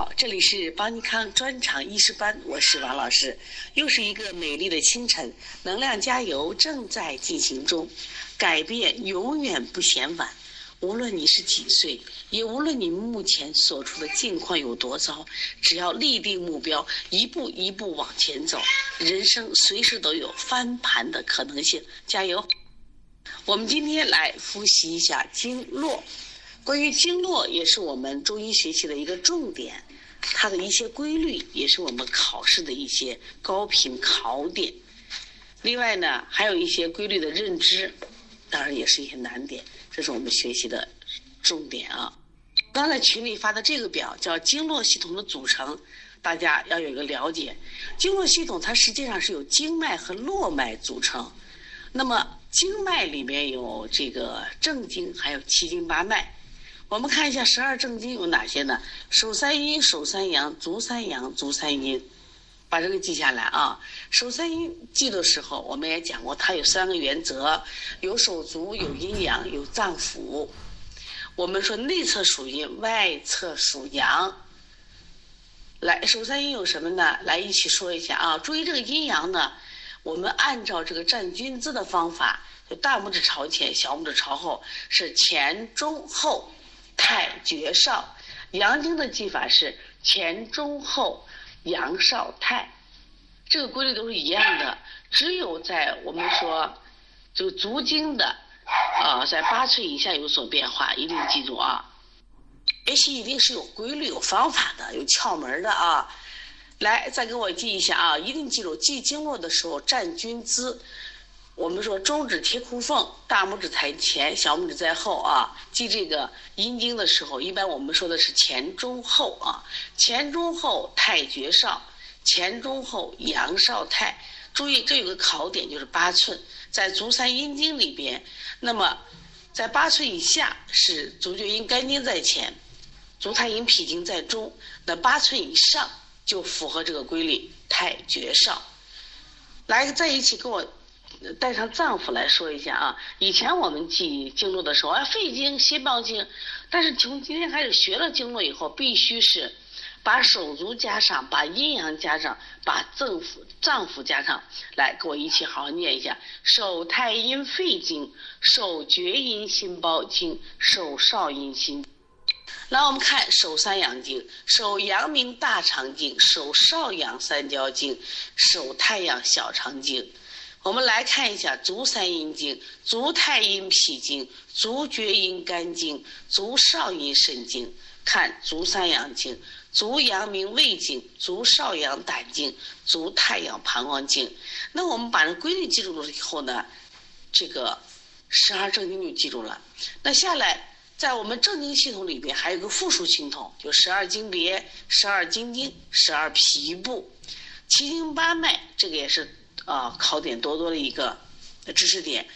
好，这里是邦尼康专场医师班，我是王老师。又是一个美丽的清晨，能量加油正在进行中，改变永远不嫌晚。无论你是几岁，也无论你目前所处的境况有多糟，只要立定目标，一步一步往前走，人生随时都有翻盘的可能性。加油！我们今天来复习一下经络。关于经络，也是我们中医学习的一个重点，它的一些规律也是我们考试的一些高频考点。另外呢，还有一些规律的认知，当然也是一些难点，这是我们学习的重点啊。刚才群里发的这个表叫经络系统的组成，大家要有一个了解。经络系统它实际上是由经脉和络脉组成，那么经脉里面有这个正经，还有七经八脉。我们看一下十二正经有哪些呢？手三阴、手三阳、足三阳、足三阴，把这个记下来啊。手三阴记的时候，我们也讲过，它有三个原则：有手足、有阴阳、有脏腑。我们说内侧属阴，外侧属阳。来，手三阴有什么呢？来一起说一下啊。注意这个阴阳呢，我们按照这个站军姿的方法，就大拇指朝前，小拇指朝后，是前中后。太绝少，阳经的记法是前中后阳少太，这个规律都是一样的。只有在我们说这个足经的啊，在八寸以下有所变化，一定记住啊。学习一定是有规律、有方法的、有窍门的啊。来，再给我记一下啊，一定记住记经络的时候站军姿。我们说中指贴裤缝，大拇指在前，小拇指在后啊。记这个阴经的时候，一般我们说的是前中后啊，前中后太绝少，前中后阳少太。注意，这有个考点，就是八寸，在足三阴经里边。那么，在八寸以下是足厥阴肝经在前，足太阴脾经在中。那八寸以上就符合这个规律，太绝少。来，在一起跟我。带上脏腑来说一下啊，以前我们记经络的时候，啊，肺经、心包经，但是从今天开始学了经络以后，必须是把手足加上，把阴阳加上，把脏腑脏腑加上来，跟我一起好好念一下：手太阴肺经，手厥阴心包经，手少阴心。来，我们看手三阳经：手阳明大肠经，手少阳三焦经，手太阳小肠经。我们来看一下足三阴经、足太阴脾经、足厥阴肝经、足少阴肾经。看足三阳经、足阳明胃经、足少阳胆经、足太阳膀胱经。那我们把这规律记住了以后呢，这个十二正经就记住了。那下来，在我们正经系统里边还有个附属系统，就十二经别、十二经经、十二皮部、七经八脉，这个也是。啊，考点多多的一个知识点，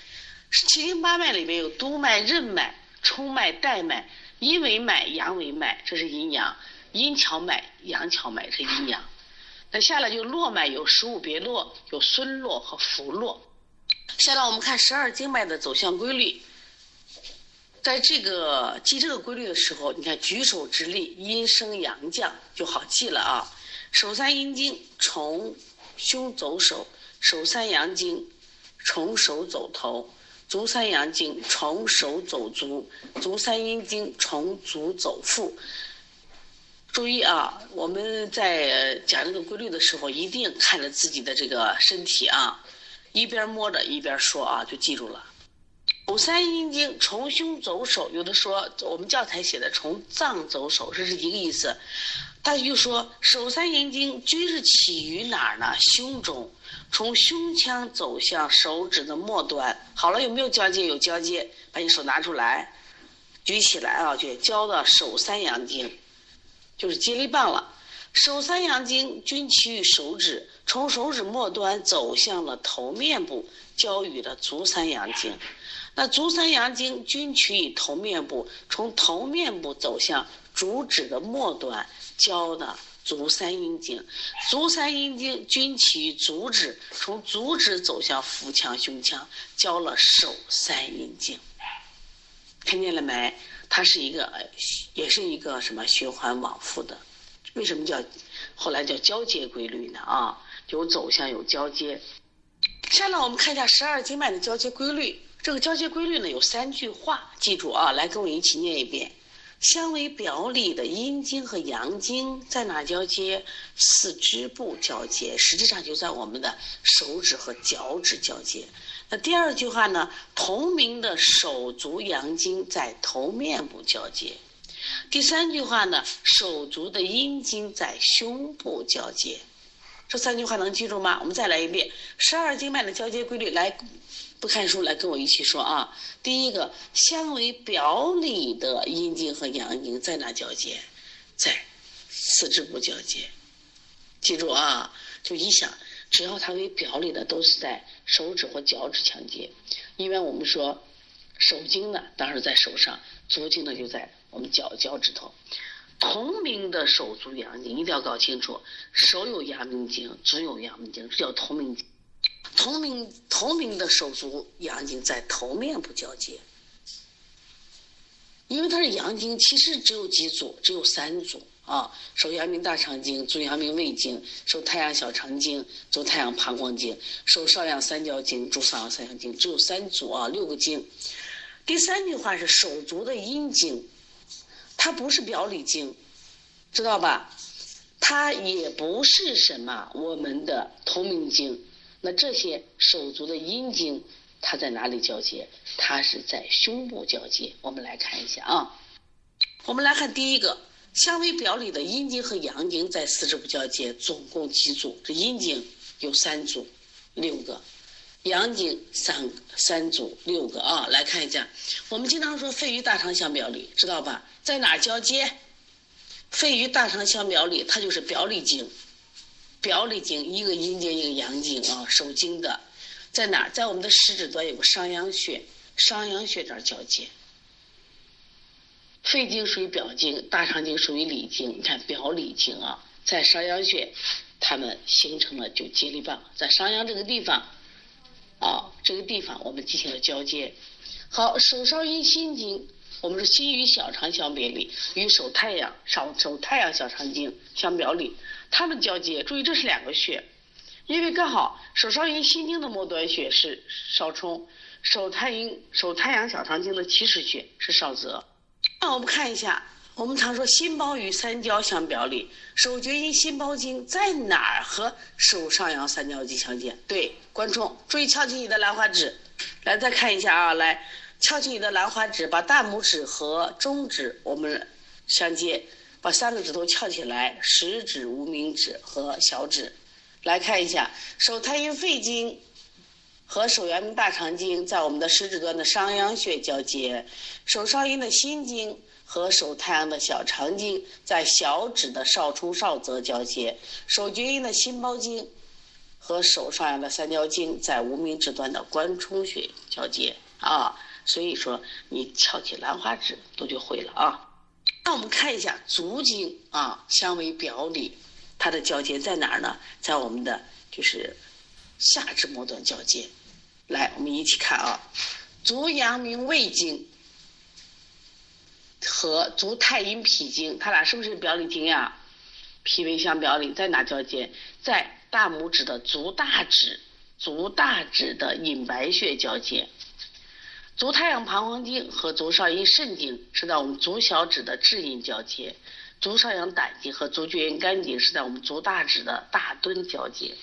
七经八脉里面有督脉、任脉、冲脉、带脉、阴为脉、阳为脉，这是阴阳；阴跷脉、阳跷脉是阴阳。那下来就络脉有十五别络，有孙络和浮络。下来我们看十二经脉的走向规律，在这个记这个规律的时候，你看举手之力，阴升阳降就好记了啊。手三阴经从胸走手。手三阳经，从手走头；足三阳经，从手走足；足三阴经，从足走腹。注意啊，我们在讲这个规律的时候，一定看着自己的这个身体啊，一边摸着一边说啊，就记住了。手三阴经从胸走手，有的说我们教材写的从脏走手，这是一个意思。他就说手三阴经均是起于哪儿呢？胸中。从胸腔走向手指的末端，好了，有没有交接？有交接，把你手拿出来，举起来啊，就交到手三阳经，就是接力棒了。手三阳经均起于手指，从手指末端走向了头面部，交于了足三阳经。那足三阳经均取于头面部，从头面部走向足趾的末端，交的。足三阴经，足三阴经均起于足趾，从足趾走向腹腔、胸腔，交了手三阴经。看见了没？它是一个，也是一个什么循环往复的为什么叫后来叫交接规律呢？啊，有走向有交接。下面我们看一下十二经脉的交接规律。这个交接规律呢有三句话，记住啊，来跟我一起念一遍。相为表里的阴经和阳经在哪交接？四肢部交接，实际上就在我们的手指和脚趾交接。那第二句话呢？同名的手足阳经在头面部交接。第三句话呢？手足的阴经在胸部交接。这三句话能记住吗？我们再来一遍十二经脉的交接规律来。不看书来跟我一起说啊！第一个，相为表里的阴经和阳经在哪交接？在四肢部交接。记住啊，就一想，只要它为表里的，都是在手指或脚趾相接。因为我们说手经呢，当然在手上；足经呢，就在我们脚脚趾头。同名的手足阳经一定要搞清楚，手有阳明经，足有阳明经，这叫同名经。同名同名的手足阳经在头面部交接，因为它是阳经，其实只有几组，只有三组啊：手阳明大肠经、足阳明胃经、手太阳小肠经、足太阳膀胱经、手少阳三焦经、足少阳三焦经，只有三组啊，六个经。第三句话是手足的阴经，它不是表里经，知道吧？它也不是什么我们的同名经。那这些手足的阴经，它在哪里交接？它是在胸部交接。我们来看一下啊，我们来看第一个，相为表里的阴经和阳经在四肢部交接，总共几组？这阴经有三组，六个；阳经三三组，六个啊。来看一下，我们经常说肺与大肠相表里，知道吧？在哪交接？肺与大肠相表里，它就是表里经。表里经一个阴经一个阳经啊，手经的在哪？在我们的食指端有个商阳穴，商阳穴这儿交接。肺经属于表经，大肠经属于里经。你看表里经啊，在商阳穴，它们形成了就接力棒，在商阳这个地方啊，这个地方我们进行了交接。好，手少阴心经，我们说心与小肠相表里，与手太阳手手太阳小肠经相表里。它们交接，注意这是两个穴，因为刚好手少阴心经的末端穴是少冲，手太阴手太阳小肠经的起始穴是少泽。那我们看一下，我们常说心包与三焦相表里，手厥阴心包经在哪儿和手上阳三焦经相接？对，观众注意翘起你的兰花指，来再看一下啊，来翘起你的兰花指，把大拇指和中指我们相接。把三个指头翘起来，食指、无名指和小指，来看一下手太阴肺经和手阳明大肠经在我们的食指端的商阳穴交接，手少阴的心经和手太阳的小肠经在小指的少冲少泽交接，手厥阴的心包经和手少阳的三焦经在无名指端的关冲穴交接啊，所以说你翘起兰花指都就会了啊。那我们看一下足经啊，相为表里，它的交接在哪儿呢？在我们的就是下肢末端交接。来，我们一起看啊，足阳明胃经和足太阴脾经，它俩是不是表里经呀？脾胃相表里，在哪交接？在大拇指的足大指，足大指的隐白穴交接。足太阳膀胱经和足少阴肾经是在我们足小指的至阴交接，足少阳胆经和足厥阴肝经是在我们足大指的大敦交接。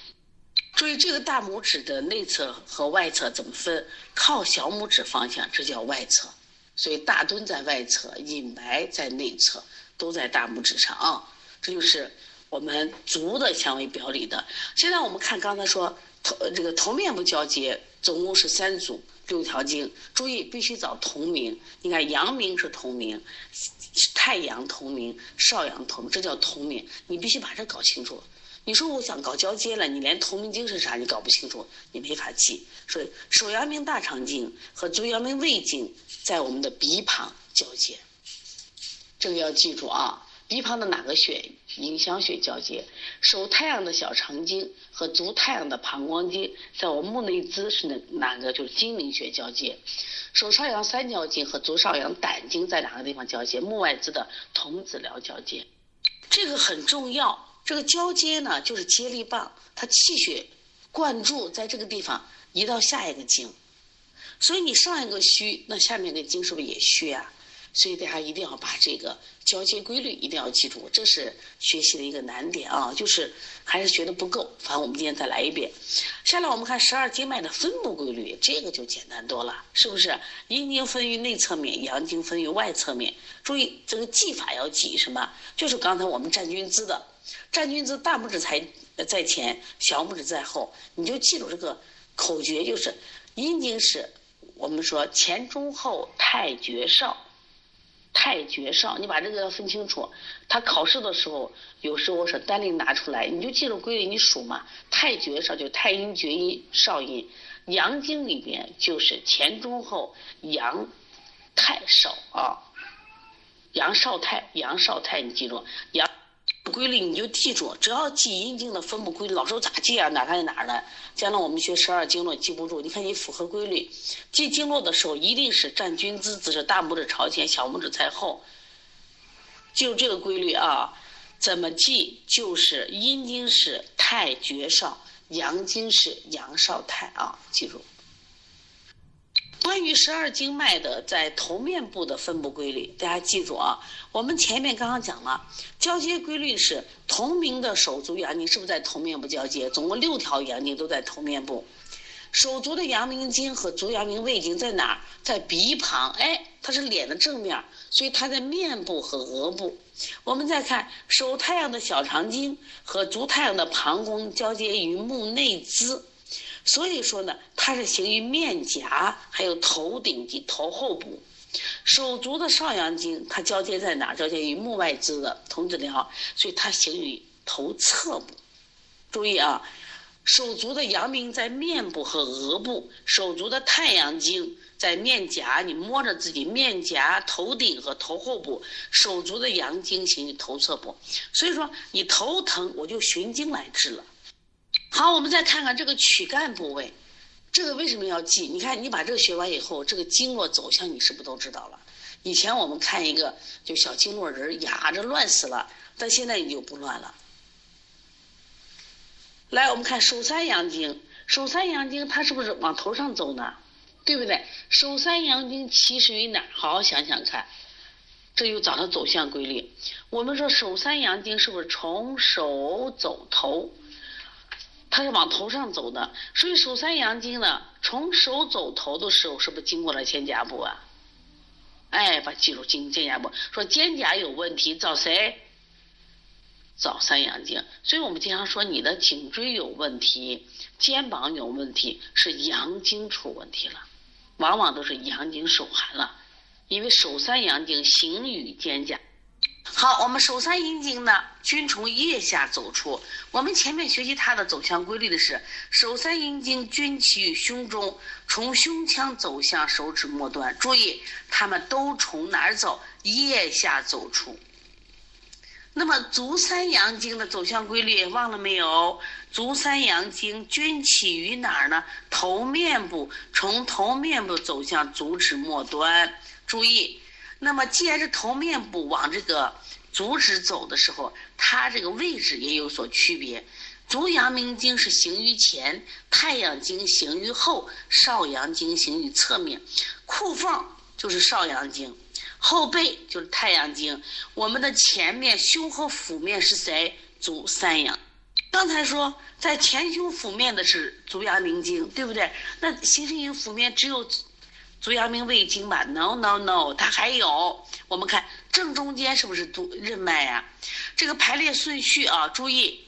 注意这个大拇指的内侧和外侧怎么分？靠小拇指方向，这叫外侧。所以大敦在外侧，隐白在内侧，都在大拇指上啊。这就是我们足的相为表里的。现在我们看刚才说头这个头面部交接，总共是三组。六条经，注意必须找同名。你看阳明是同名，太阳同名，少阳同名，这叫同名。你必须把这搞清楚。你说我想搞交接了，你连同名经是啥你搞不清楚，你没法记。所以手阳明大肠经和足阳明胃经在我们的鼻旁交接，这个要记住啊。鼻旁的哪个穴？迎香穴交接。手太阳的小肠经和足太阳的膀胱经，在我目内眦是哪哪个？就是睛明穴交接。手少阳三焦经和足少阳胆经在哪个地方交接？目外眦的童子髎交接。这个很重要。这个交接呢，就是接力棒，它气血灌注在这个地方，移到下一个经。所以你上一个虚，那下面的经是不是也虚啊？所以大家一定要把这个交接规律一定要记住，这是学习的一个难点啊，就是还是学的不够。反正我们今天再来一遍。下来我们看十二经脉的分布规律，这个就简单多了，是不是？阴经分于内侧面，阳经分于外侧面。注意这个记法要记什么？就是刚才我们站军姿的，站军姿大拇指在在前，小拇指在后，你就记住这个口诀，就是阴经是我们说前中后太绝少。太绝少，你把这个要分清楚。他考试的时候，有时候是单拎拿出来，你就记住规律，你数嘛。太绝少就太阴、绝阴、少阴。阳经里边就是前中后阳太少啊，阳少太，阳少太，你记住阳。规律你就记住，只要记阴经的分布规律，老师咋记啊？哪看哪儿呢？将来我们学十二经络记不住，你看你符合规律，记经络的时候一定是站军姿姿势，大拇指朝前，小拇指在后。记住这个规律啊！怎么记？就是阴经是太绝少，阳经是阳少太啊！记住。关于十二经脉的在头面部的分布规律，大家记住啊。我们前面刚刚讲了，交接规律是同名的手足阳经是不是在头面部交接？总共六条阳经都在头面部。手足的阳明经和足阳明胃经在哪儿？在鼻旁。哎，它是脸的正面，所以它在面部和额部。我们再看手太阳的小肠经和足太阳的膀胱交接于目内眦。所以说呢，它是行于面颊，还有头顶及头后部。手足的少阳经，它交接在哪？交接于目外眦的童子髎，所以它行于头侧部。注意啊，手足的阳明在面部和额部，手足的太阳经在面颊，你摸着自己面颊、头顶和头后部。手足的阳经行于头侧部，所以说你头疼，我就循经来治了。好，我们再看看这个躯干部位，这个为什么要记？你看，你把这个学完以后，这个经络走向你是不是都知道了？以前我们看一个就小经络人呀，这乱死了，但现在你就不乱了。来，我们看手三阳经，手三阳经它是不是往头上走呢？对不对？手三阳经起始于哪？好好想想看，这又找到走向规律。我们说手三阳经是不是从手走头？它是往头上走的，所以手三阳经呢，从手走头的时候，是不是经过了肩胛部啊？哎，把记住，经肩胛部。说肩胛有问题，找谁？找三阳经。所以我们经常说，你的颈椎有问题，肩膀有问题，是阳经出问题了，往往都是阳经受寒了，因为手三阳经行于肩胛。好，我们手三阴经呢，均从腋下走出。我们前面学习它的走向规律的是，手三阴经均起于胸中，从胸腔走向手指末端。注意，它们都从哪儿走？腋下走出。那么足三阳经的走向规律忘了没有？足三阳经均起于哪儿呢？头面部，从头面部走向足趾末端。注意。那么，既然是头面部往这个足趾走的时候，它这个位置也有所区别。足阳明经是行于前，太阳经行于后，少阳经行于侧面。裤缝就是少阳经，后背就是太阳经。我们的前面胸和腹面是谁？足三阳。刚才说在前胸腹面的是足阳明经，对不对？那形成于腹面只有。足阳明胃经吧？No No No，它还有。我们看正中间是不是足任脉呀？这个排列顺序啊，注意，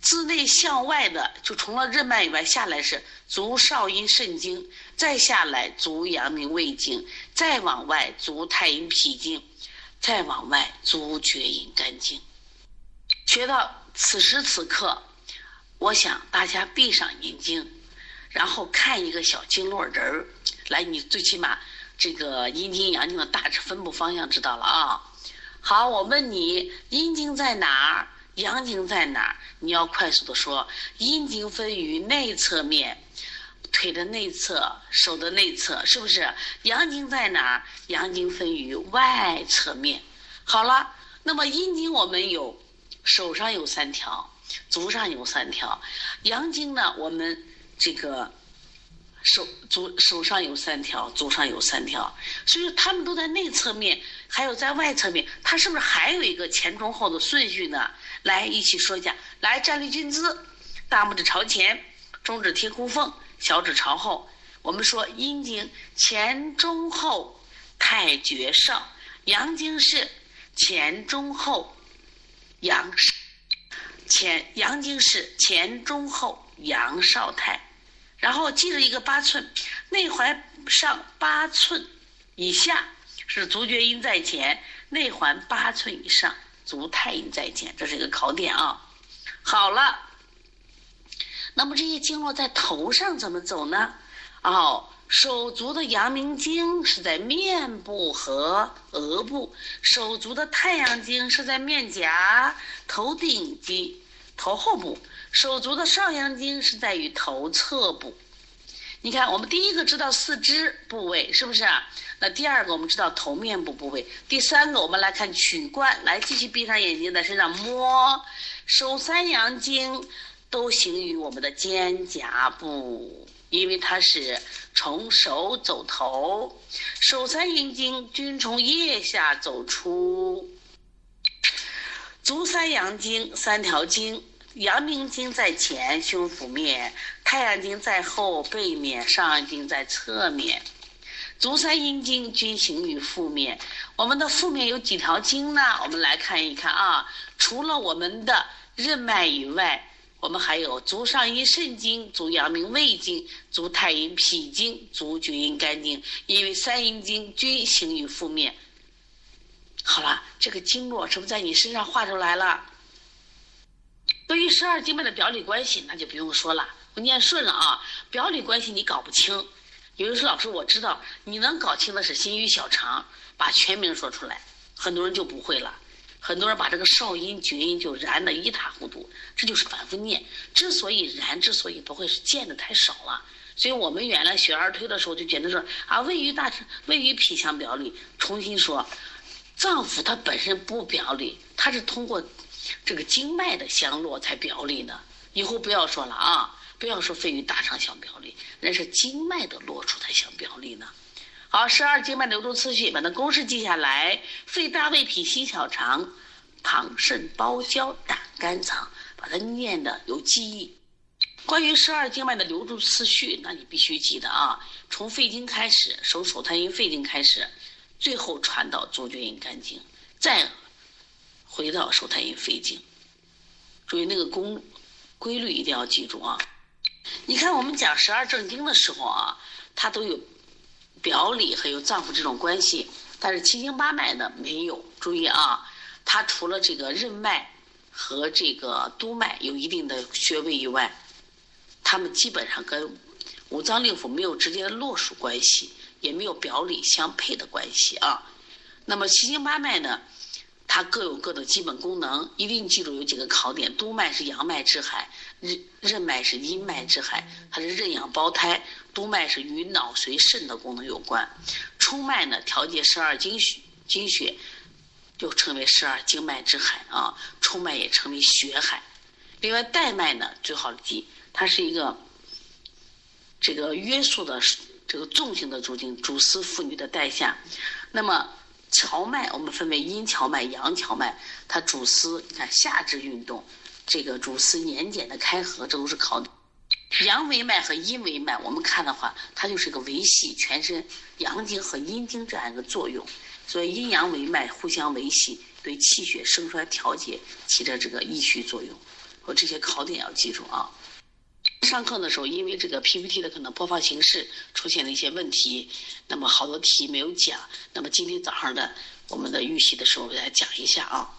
自内向外的，就除了任脉以外，下来是足少阴肾经，再下来足阳明胃经，再往外足太阴脾经，再往外足厥阴肝经。学到此时此刻，我想大家闭上眼睛，然后看一个小经络人儿。来，你最起码这个阴经阳经的大致分布方向知道了啊。好，我问你，阴经在哪儿？阳经在哪儿？你要快速的说。阴经分于内侧面，腿的内侧、手的内侧，是不是？阳经在哪儿？阳经分于外侧面。好了，那么阴经我们有手上有三条，足上有三条。阳经呢，我们这个手足手上有三条，足上有三条，所以说他们都在内侧面，还有在外侧面，它是不是还有一个前中后的顺序呢？来一起说一下，来站立军姿，大拇指朝前，中指贴裤缝，小指朝后。我们说阴经前中后太绝少，阳经是前中后阳前阳经是前中后阳少太，然后记着一个八寸，内踝上八寸以下是足厥阴在前，内环八寸以上足太阴在前，这是一个考点啊。好了，那么这些经络在头上怎么走呢？哦，手足的阳明经是在面部和额部，手足的太阳经是在面颊、头顶及头后部，手足的少阳经是在于头侧部。你看，我们第一个知道四肢部位是不是？那第二个我们知道头面部部位，第三个我们来看曲冠。来，继续闭上眼睛，在身上摸，手三阳经都行于我们的肩胛部。因为它是从手走头，手三阴经均从腋下走出。足三阳经三条经，阳明经在前胸腹面，太阳经在后背面，上阳经在侧面。足三阴经均行于腹面。我们的腹面有几条经呢？我们来看一看啊，除了我们的任脉以外。我们还有足上阴肾经、足阳明胃经、足太阴脾经、足厥阴肝经，因为三阴经均行于腹面。好了，这个经络是不是在你身上画出来了？对于十二经脉的表里关系，那就不用说了，我念顺了啊。表里关系你搞不清，有人说老师我知道，你能搞清的是心与小肠，把全名说出来，很多人就不会了。很多人把这个少阴、厥阴就燃得一塌糊涂，这就是反复念。之所以燃，之所以不会是见的太少了。所以我们原来学二推的时候就觉得说啊，位于大、位于脾相表里。重新说，脏腑它本身不表里，它是通过这个经脉的相络才表里呢。以后不要说了啊，不要说肺与大肠相表里，那是经脉的络处才相表里呢。好，十二经脉流动次序，把那公式记下来：肺、大胃、脾、心、小肠、膀、肾、包、焦、胆、肝、藏，把它念的有记忆。关于十二经脉的流动次序，那你必须记得啊，从肺经开始，手手太阴肺经开始，最后传到足厥阴肝经，再回到手太阴肺经。注意那个公规律一定要记住啊！你看我们讲十二正经的时候啊，它都有。表里和有脏腑这种关系，但是七经八脉呢没有。注意啊，它除了这个任脉和这个督脉有一定的穴位以外，它们基本上跟五脏六腑没有直接的络属关系，也没有表里相配的关系啊。那么七经八脉呢，它各有各的基本功能，一定记住有几个考点：督脉是阳脉之海，任任脉是阴脉之海，它是任养胞胎。督脉是与脑髓肾的功能有关，冲脉呢调节十二经血，经血就称为十二经脉之海啊。冲脉也称为血海。另外带脉呢最好记，它是一个这个约束的这个纵性的主经，主司妇女的带下。那么荞脉我们分为阴荞脉、阳荞脉，它主司你看下肢运动，这个主司年睑的开合，这都是考。阳维脉和阴维脉，我们看的话，它就是个维系全身阳经和阴经这样一个作用，所以阴阳维脉互相维系，对气血盛衰调节起着这个益虚作用。我这些考点要记住啊。上课的时候，因为这个 PPT 的可能播放形式出现了一些问题，那么好多题没有讲。那么今天早上的我们的预习的时候，给大家讲一下啊。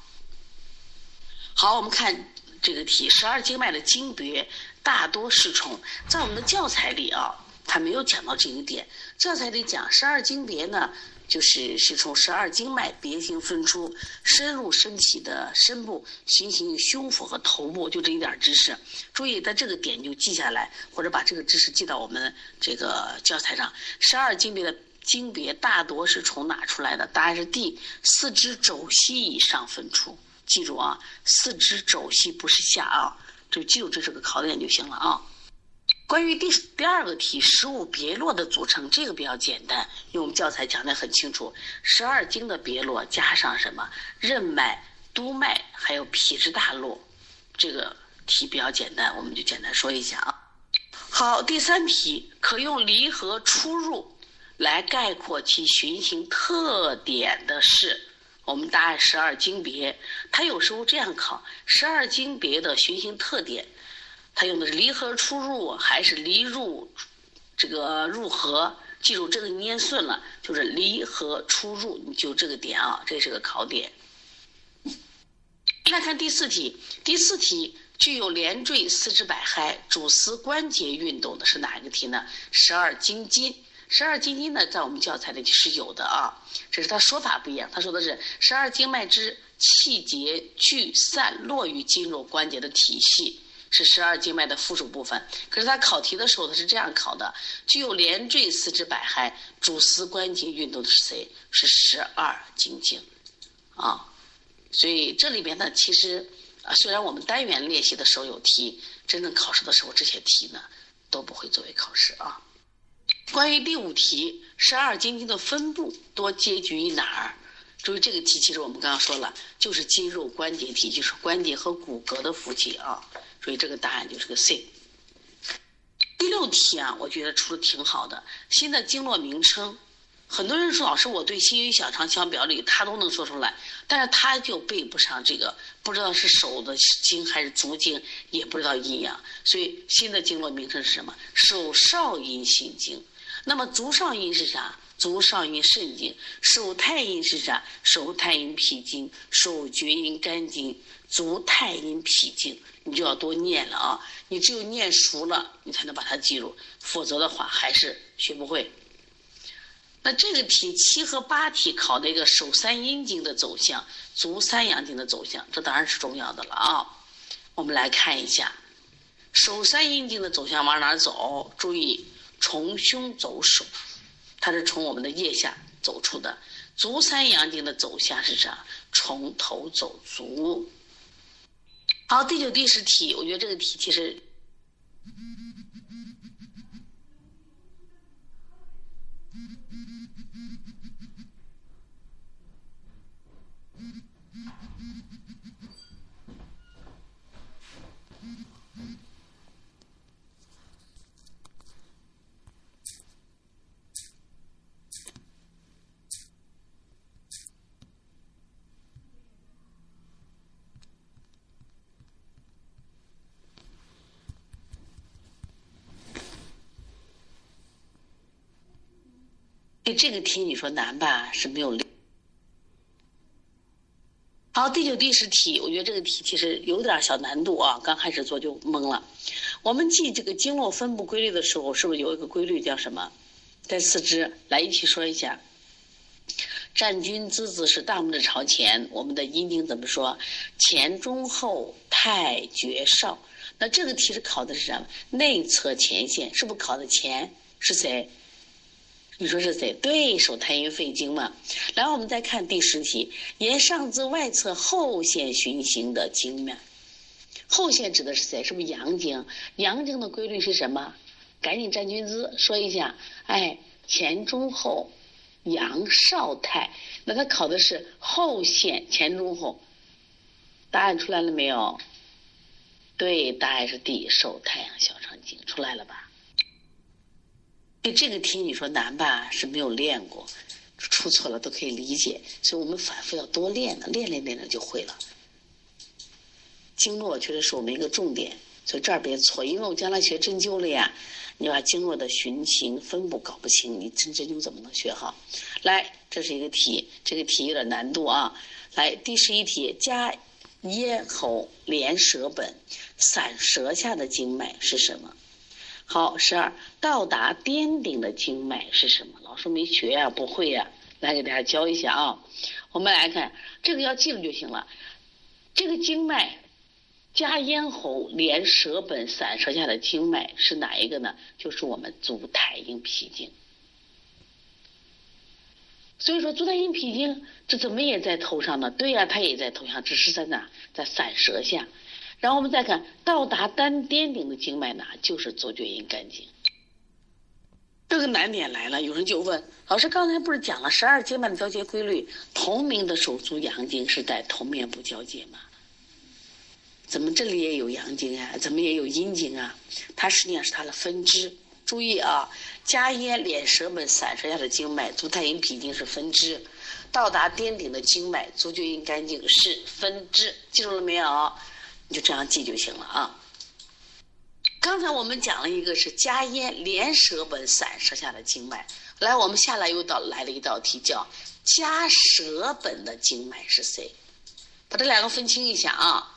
好，我们看这个题：十二经脉的经别。大多是从在我们的教材里啊，他没有讲到这一点。教材里讲十二经别呢，就是是从十二经脉别行分出，深入身体的深部，行行胸腹和头部，就这一点知识。注意在这个点就记下来，或者把这个知识记到我们这个教材上。十二经别的经别大多是从哪出来的？答案是 D，四肢肘膝以上分出。记住啊，四肢肘膝不是下啊，就记住这是个考点就行了啊。关于第第二个题，十五别络的组成，这个比较简单，因为我们教材讲的很清楚，十二经的别络加上什么任脉、督脉，还有脾之大络，这个题比较简单，我们就简单说一下啊。好，第三题可用离合出入来概括其循行特点的是，我们答案十二经别，它有时候这样考，十二经别的循行特点。它用的是离合出入还是离入这个入合？记住这个念顺了，就是离合出入，你就这个点啊，这是个考点。来看第四题，第四题具有连缀四肢百骸、主司关节运动的是哪一个题呢？十二经筋。十二经筋呢，在我们教材里是有的啊，只是它说法不一样。他说的是十二经脉之气节聚散落于筋肉关节的体系。是十二经脉的附属部分，可是他考题的时候他是这样考的：具有连缀四肢百骸、主司关节运动的是谁？是十二经经，啊，所以这里边呢，其实啊，虽然我们单元练习的时候有题，真正考试的时候这些题呢都不会作为考试啊。关于第五题，十二经经的分布多结局于哪儿？注意这个题，其实我们刚刚说了，就是肌肉关节体，就是关节和骨骼的附体啊。所以这个答案就是个 C。第六题啊，我觉得出的挺好的。新的经络名称，很多人说老师，我对心与小肠相表里他都能说出来，但是他就背不上这个，不知道是手的经还是足经，也不知道阴阳。所以新的经络名称是什么？手少阴心经。那么足少阴是啥？足少阴肾经。手太阴是啥？手太阴脾经。手厥阴肝经。足太阴脾经。你就要多念了啊！你只有念熟了，你才能把它记住，否则的话还是学不会。那这个题七和八题考的一个手三阴经的走向，足三阳经的走向，这当然是重要的了啊！我们来看一下，手三阴经的走向往哪走？注意，从胸走手，它是从我们的腋下走出的。足三阳经的走向是啥？从头走足。好，第九、第十题，我觉得这个题其实。对这个题你说难吧？是没有。好，第九、第十题，我觉得这个题其实有点小难度啊。刚开始做就懵了。我们记这个经络分布规律的时候，是不是有一个规律叫什么？在四肢，来一起说一下。站军姿姿是大拇指朝前，我们的阴经怎么说？前中后太绝少。那这个题是考的是什么？内侧前线，是不是考的前是谁？你说是谁？对手太阴肺经嘛。然后我们再看第十题，沿上肢外侧后线循行的经脉，后线指的是谁？是不是阳经？阳经的规律是什么？赶紧站军姿说一下。哎，前中后，阳少太。那他考的是后线前中后。答案出来了没有？对，答案是 D，手太阳小肠经出来了吧？这个题你说难吧？是没有练过，出错了都可以理解，所以我们反复要多练的，练练练练就会了。经络确实是我们一个重点，所以这儿别错，因为我将来学针灸了呀，你把经络的循行分布搞不清，你针针灸怎么能学好？来，这是一个题，这个题有点难度啊。来，第十一题，加咽喉连舌本，散舌下的经脉是什么？好，十二到达巅顶的经脉是什么？老师没学呀，不会呀，来给大家教一下啊。我们来看这个要记住就行了。这个经脉加咽喉连舌本散舌下的经脉是哪一个呢？就是我们足太阴脾经。所以说足太阴脾经这怎么也在头上呢？对呀，它也在头上，只是在哪，在散舌下。然后我们再看到达丹巅顶的经脉呢，就是足厥阴肝经。这个难点来了，有人就问老师：刚才不是讲了十二经脉的交接规律？同名的手足阳经是在头面部交接吗？怎么这里也有阳经啊？怎么也有阴经啊？它实际上是它的分支。注意啊，加咽脸舌本散舌下的经脉，足太阴脾经是分支；到达巅顶的经脉，足厥阴肝经是分支。记住了没有？你就这样记就行了啊。刚才我们讲了一个是加咽连舌本散舌下的经脉，来，我们下来又到来了一道题，叫加舌本的经脉是谁？把这两个分清一下啊。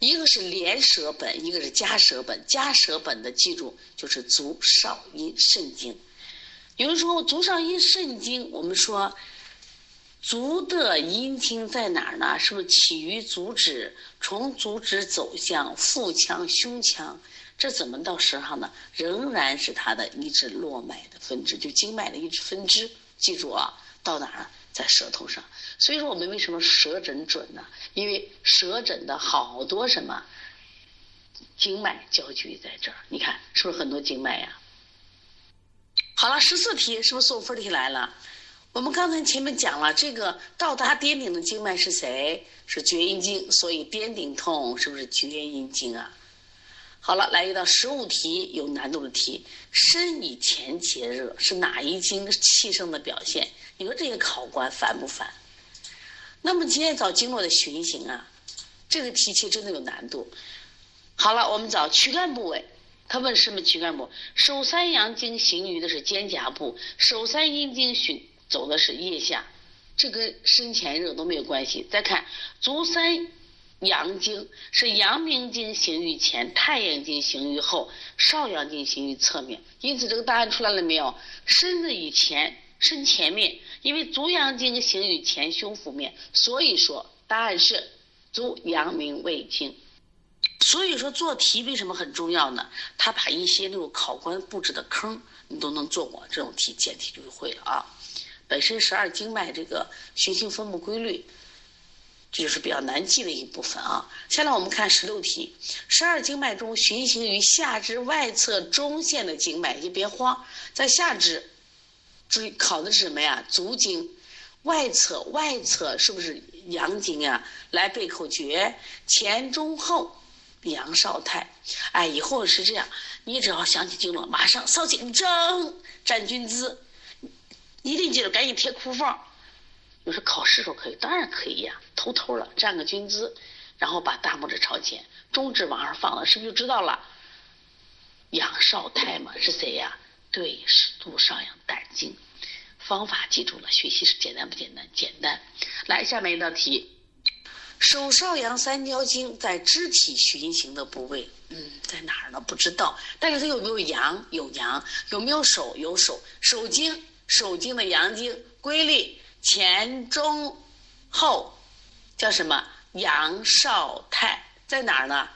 一个是连舌本，一个是加舌本。加舌本的记住就是足少阴肾经。有人说足少阴肾经，我们说足的阴经在哪儿呢？是不是起于足趾，从足趾走向腹腔、胸腔？这怎么到舌上呢？仍然是它的一支络脉的分支，就经脉的一支分支。记住啊，到哪儿？在舌头上。所以说我们为什么舌诊准呢？因为舌诊的好多什么经脉交聚在这儿，你看是不是很多经脉呀？好了，十四题是不是送分题来了？我们刚才前面讲了，这个到达巅顶的经脉是谁？是厥阴经，所以巅顶痛是不是厥阴经啊？好了，来一道十五题有难度的题，身以前节热是哪一经气盛的表现？你说这些考官烦不烦？那么今天找经络的循行啊，这个题其实真的有难度。好了，我们找躯干部位，他问什么躯干部？手三阳经行于的是肩胛部，手三阴经循走的是腋下，这跟身前热都没有关系。再看足三阳经是阳明经行于前，太阳经行于后，少阳经行于侧面。因此这个答案出来了没有？身子以前。身前面，因为足阳经行于前胸腹面，所以说答案是足阳明胃经。所以说做题为什么很重要呢？他把一些那种考官布置的坑你都能做过，这种题简题就会了啊。本身十二经脉这个循行分布规律，这就是比较难记的一部分啊。下来我们看十六题，十二经脉中循行于下肢外侧中线的经脉，你别慌，在下肢。注意考的是什么呀？足经外侧，外侧是不是阳经呀？来背口诀：前中后，阳少太。哎，以后是这样，你只要想起经络，马上扫紧正站军姿，一定记住，赶紧贴裤缝。有时考试时候可以，当然可以呀，偷偷的站个军姿，然后把大拇指朝前，中指往上放了，是不是就知道了？阳少太嘛，是谁呀？对，是足少阳胆经，方法记住了，学习是简单不简单？简单。来，下面一道题，手少阳三焦经在肢体循行的部位，嗯，在哪儿呢？不知道。但是它有没有阳？有阳。有没有手？有手。手经，手经的阳经规律前中后，叫什么？阳少太在哪儿呢？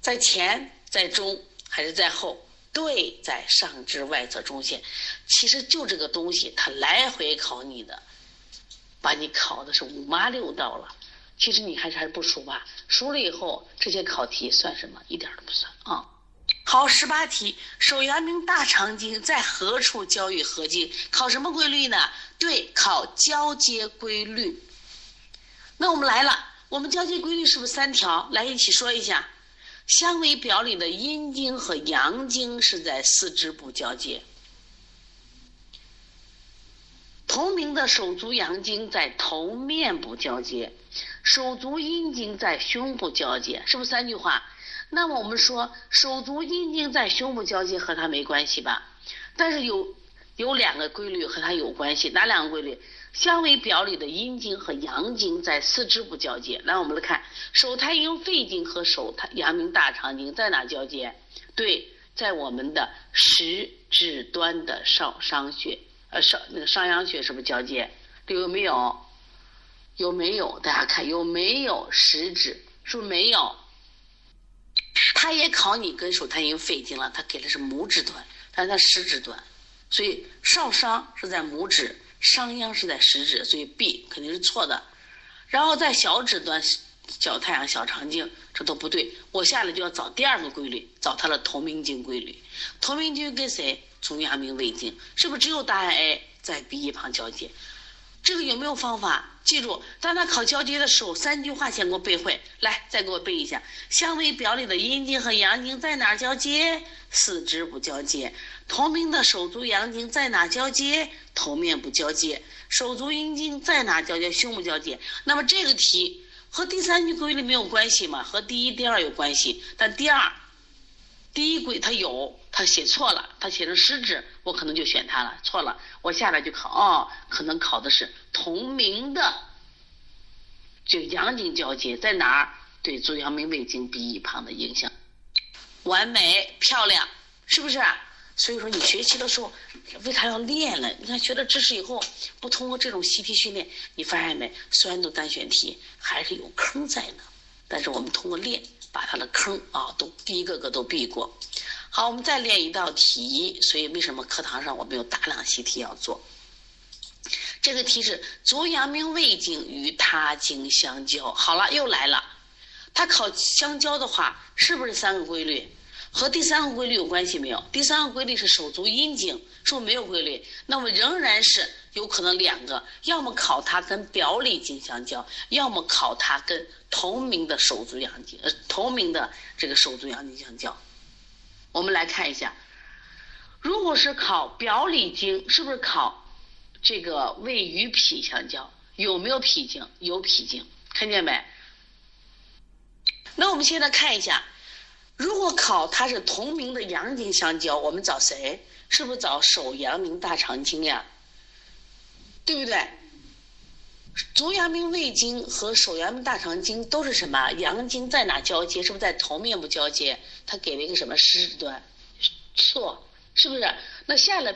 在前，在中，还是在后？对，在上肢外侧中线，其实就这个东西，它来回考你的，把你考的是五麻六道了。其实你还是还是不熟吧？熟了以后，这些考题算什么？一点都不算啊。好，十八题，手阳明大肠经在何处交与何经？考什么规律呢？对，考交接规律。那我们来了，我们交接规律是不是三条？来一起说一下。香尾表里的阴经和阳经是在四肢部交接，同名的手足阳经在头面部交接，手足阴经在胸部交接，是不是三句话？那么我们说手足阴经在胸部交接和它没关系吧？但是有有两个规律和它有关系，哪两个规律？相为表里的阴经和阳经在四肢部交接。来，我们来看手太阴肺经和手太阳明大肠经在哪交接？对，在我们的食指端的少商穴，呃，少那个商阳穴是不是交接？有没有？有没有？大家看有没有食指？是不是没有？他也考你跟手太阴肺经了，他给的是拇指端，但是他食指端，所以少商是在拇指。商鞅是在食指，所以 B 肯定是错的。然后在小指端小太阳、小肠经，这都不对。我下来就要找第二个规律，找它的同名经规律。同名经跟谁？足阳明胃经，是不是只有答案 A 在 B 一旁交接？这个有没有方法？记住，当他考交接的时候，三句话先给我背会。来，再给我背一下：相位表里的阴经和阳经在哪儿交接？四肢不交接。同名的手足阳经在哪交接？头面部交接。手足阴经在哪交接？胸部交接。那么这个题和第三句规律没有关系吗？和第一、第二有关系，但第二。第一轨他有，他写错了，他写成食指，我可能就选它了，错了，我下来就考，哦，可能考的是同名的，就阳经交接在哪儿？对足阳明胃经鼻翼旁的影响，完美漂亮，是不是？所以说你学习的时候，为啥要练了？你看学了知识以后，不通过这种习题训练，你发现没？虽然都单选题，还是有坑在呢，但是我们通过练。把它的坑啊都一个个都避过。好，我们再练一道题。所以为什么课堂上我们有大量习题要做？这个题是足阳明胃经与他经相交。好了，又来了。它考相交的话，是不是三个规律？和第三个规律有关系没有？第三个规律是手足阴经，是不是没有规律？那么仍然是有可能两个，要么考它跟表里经相交，要么考它跟同名的手足阳经，呃，同名的这个手足阳经相交。我们来看一下，如果是考表里经，是不是考这个胃与脾相交？有没有脾经？有脾经，看见没？那我们现在看一下。如果考它是同名的阳经相交，我们找谁？是不是找手阳明大肠经呀？对不对？足阳明胃经和手阳明大肠经都是什么？阳经在哪交接？是不是在头面部交接？他给了一个什么食指端？错，是不是？那下来，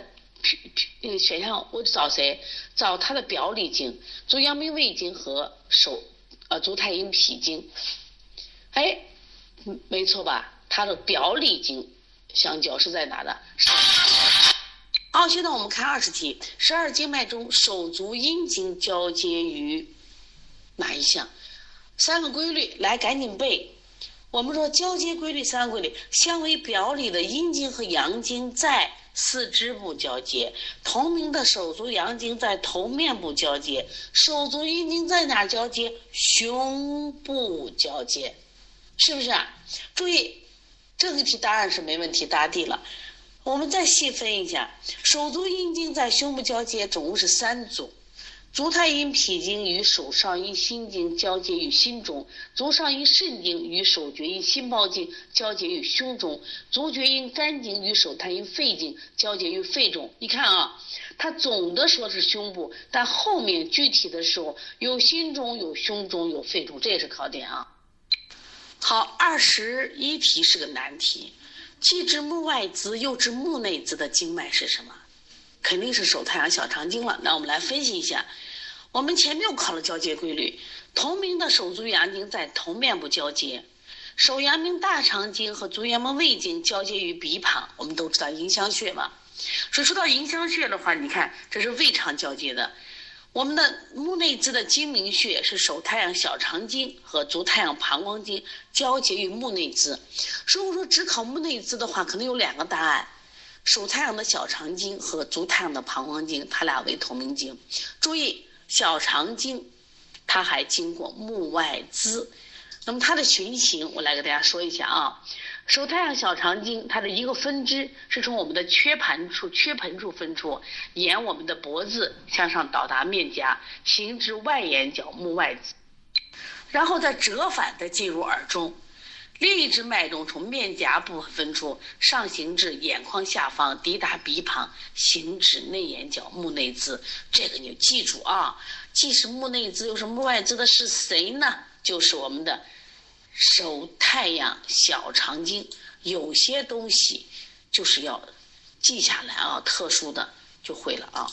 那个选项我找谁？找它的表里经，足阳明胃经和手呃足太阴脾经。哎，没错吧？它的表里经相交是在哪的？好，现在我们看二十题，十二经脉中手足阴经交接于哪一项？三个规律，来赶紧背。我们说交接规律三个规律：相为表里的阴经和阳经在四肢部交接，同名的手足阳经在头面部交接，手足阴经在哪交接？胸部交接，是不是？啊注意。这个题答案是没问题，答对了。我们再细分一下，手足阴经在胸部交接，总共是三组。足太阴脾经与手上阴心经交接于心中，足上阴肾经与手厥阴心包经交接于胸中，足厥阴肝经与手太阴肺经交接于肺中。你看啊，它总的说是胸部，但后面具体的时候有心中、有胸中、有肺中，这也是考点啊。好，二十一题是个难题，既知目外眦又知目内眦的经脉是什么？肯定是手太阳小肠经了。那我们来分析一下，我们前面又考了交接规律，同名的手足阳经在头面部交接，手阳明大肠经和足阳明胃经交接于鼻旁。我们都知道迎香穴嘛，所以说到迎香穴的话，你看这是胃肠交接的。我们的目内眦的睛明穴是手太阳小肠经和足太阳膀胱经交接于目内眦。如果说只考目内眦的话，可能有两个答案：手太阳的小肠经和足太阳的膀胱经，它俩为同名经。注意，小肠经它还经过目外眦，那么它的循行，我来给大家说一下啊。手太阳小肠经，它的一个分支是从我们的缺盘处、缺盆处分出，沿我们的脖子向上到达面颊，行至外眼角目外眦，然后再折返的进入耳中。另一支脉中从面颊部分分出，上行至眼眶下方，抵达鼻旁，行至内眼角目内眦。这个你记住啊，既是目内眦又是目外眦的是谁呢？就是我们的。手太阳小肠经，有些东西就是要记下来啊，特殊的就会了啊。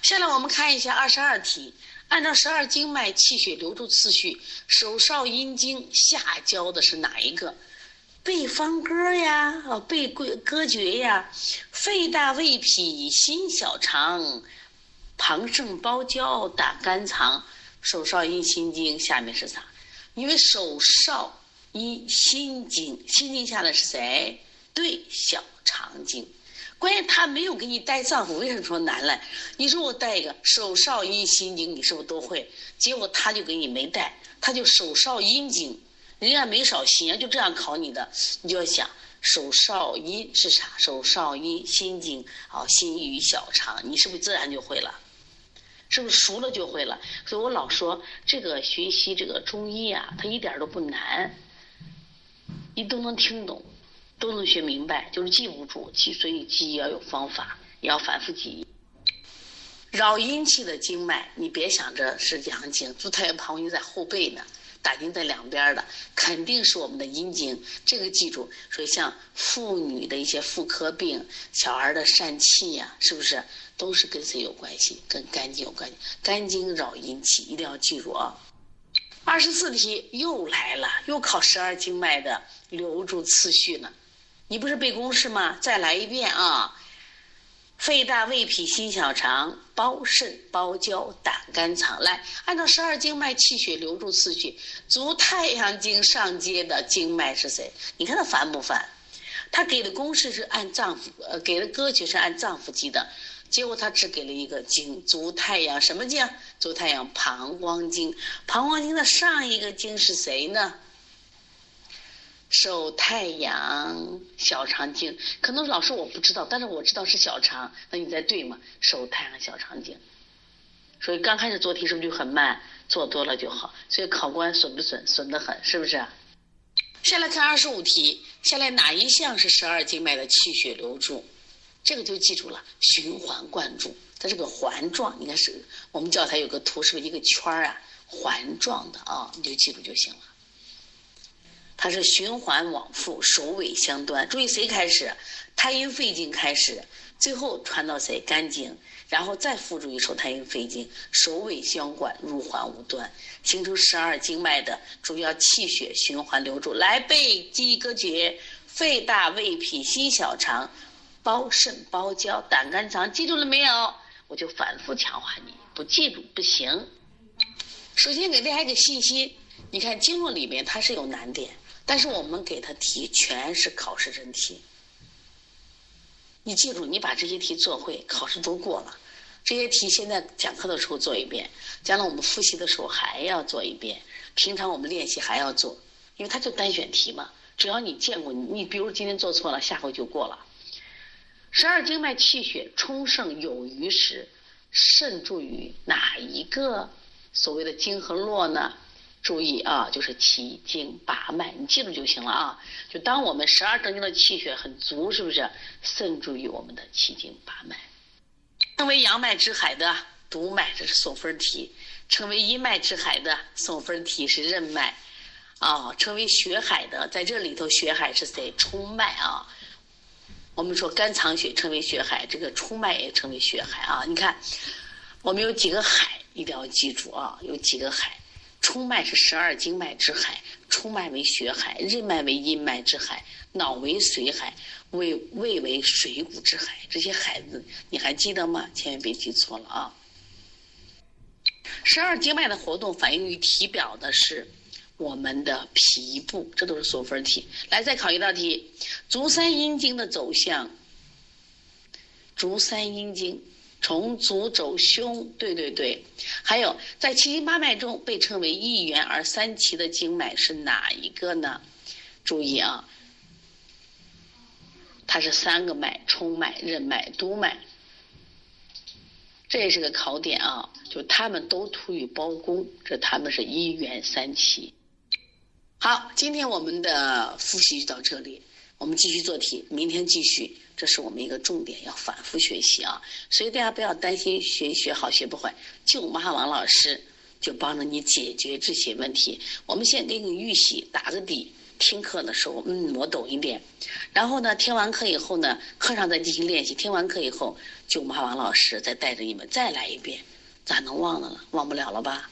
下来我们看一下二十二题，按照十二经脉气血流注次序，手少阴经下焦的是哪一个？背方歌呀，啊，背归歌诀呀，肺大胃脾心小肠，旁肾包胶胆肝藏，手少阴心经下面是啥？因为手少阴心经，心经下的是谁？对，小肠经。关键他没有给你带脏腑，为什么说难了？你说我带一个手少阴心经，你是不是都会？结果他就给你没带，他就手少阴经，人家没少心啊，就这样考你的，你就要想手少阴是啥？手少阴心经，好，心与小肠，你是不是自然就会了？是不是熟了就会了？所以我老说这个学习这个中医啊，它一点都不难，你都能听懂。都能学明白，就是记不住，记所以记忆要有方法，也要反复记忆。扰阴气的经脉，你别想着是阳经，足太阳、膀胱经在后背呢，胆经在两边的，肯定是我们的阴经。这个记住。所以像妇女的一些妇科病、小孩的疝气呀，是不是都是跟谁有关系？跟肝经有关系。肝经扰阴气，一定要记住啊。二十四题又来了，又考十二经脉的留住次序呢。你不是背公式吗？再来一遍啊！肺大胃脾心小肠包肾包胶胆肝藏。来，按照十二经脉气血流注次序，足太阳经上接的经脉是谁？你看他烦不烦？他给的公式是按脏腑，呃，给的歌曲是按脏腑记的，结果他只给了一个经，足太阳什么经？足太阳膀胱经。膀胱经的上一个经是谁呢？手太阳小肠经，可能老师我不知道，但是我知道是小肠，那你在对吗？手太阳小肠经，所以刚开始做题是不是就很慢？做多了就好。所以考官损不损？损得很，是不是？下来看二十五题，下来哪一项是十二经脉的气血流注？这个就记住了，循环灌注，它是个环状，你看是我们教材有个图，是不是一个圈儿啊？环状的啊，你就记住就行了。它是循环往复，首尾相端。注意谁开始？太阴肺经开始，最后传到谁？肝经，然后再附注一首太阴肺经，首尾相贯，入环无端，形成十二经脉的主要气血循环流注。来背记忆歌诀：肺大胃脾心小肠，包肾包胶胆肝肠。记住了没有？我就反复强化你，不记住不行。首先给大家一个信息，你看经络里面它是有难点。但是我们给他题全是考试真题，你记住，你把这些题做会，考试都过了。这些题现在讲课的时候做一遍，将来我们复习的时候还要做一遍。平常我们练习还要做，因为它就单选题嘛。只要你见过，你比如今天做错了，下回就过了。十二经脉气血充盛有余时，肾注于哪一个所谓的经和络呢？注意啊，就是奇经八脉，你记住就行了啊。就当我们十二正经的气血很足，是不是？肾注于我们的七经八脉。称为阳脉之海的督脉，这是送分题；称为阴脉之海的送分题是任脉。啊，称为血海的，在这里头血海是谁？冲脉啊。我们说肝藏血称为血海，这个冲脉也称为血海啊。你看，我们有几个海，一定要记住啊，有几个海。冲脉是十二经脉之海，冲脉为血海，任脉为阴脉之海，脑为髓海，胃胃为水谷之海。这些海子你还记得吗？千万别记错了啊！十二经脉的活动反映于体表的是我们的脾部，这都是锁分题。来，再考一道题：足三阴经的走向。足三阴经。从足走胸，对对对，还有在七经八脉中被称为一元而三奇的经脉是哪一个呢？注意啊，它是三个脉：冲脉、任脉、督脉。这也是个考点啊，就他们都突于包公，这他们是一元三奇。好，今天我们的复习就到这里。我们继续做题，明天继续，这是我们一个重点，要反复学习啊！所以大家不要担心学学好学不坏，舅妈王老师就帮着你解决这些问题。我们先给你预习，打个底，听课的时候，嗯，我懂一点。然后呢，听完课以后呢，课上再进行练习。听完课以后，舅妈王老师再带着你们再来一遍，咋能忘了呢？忘不了了吧？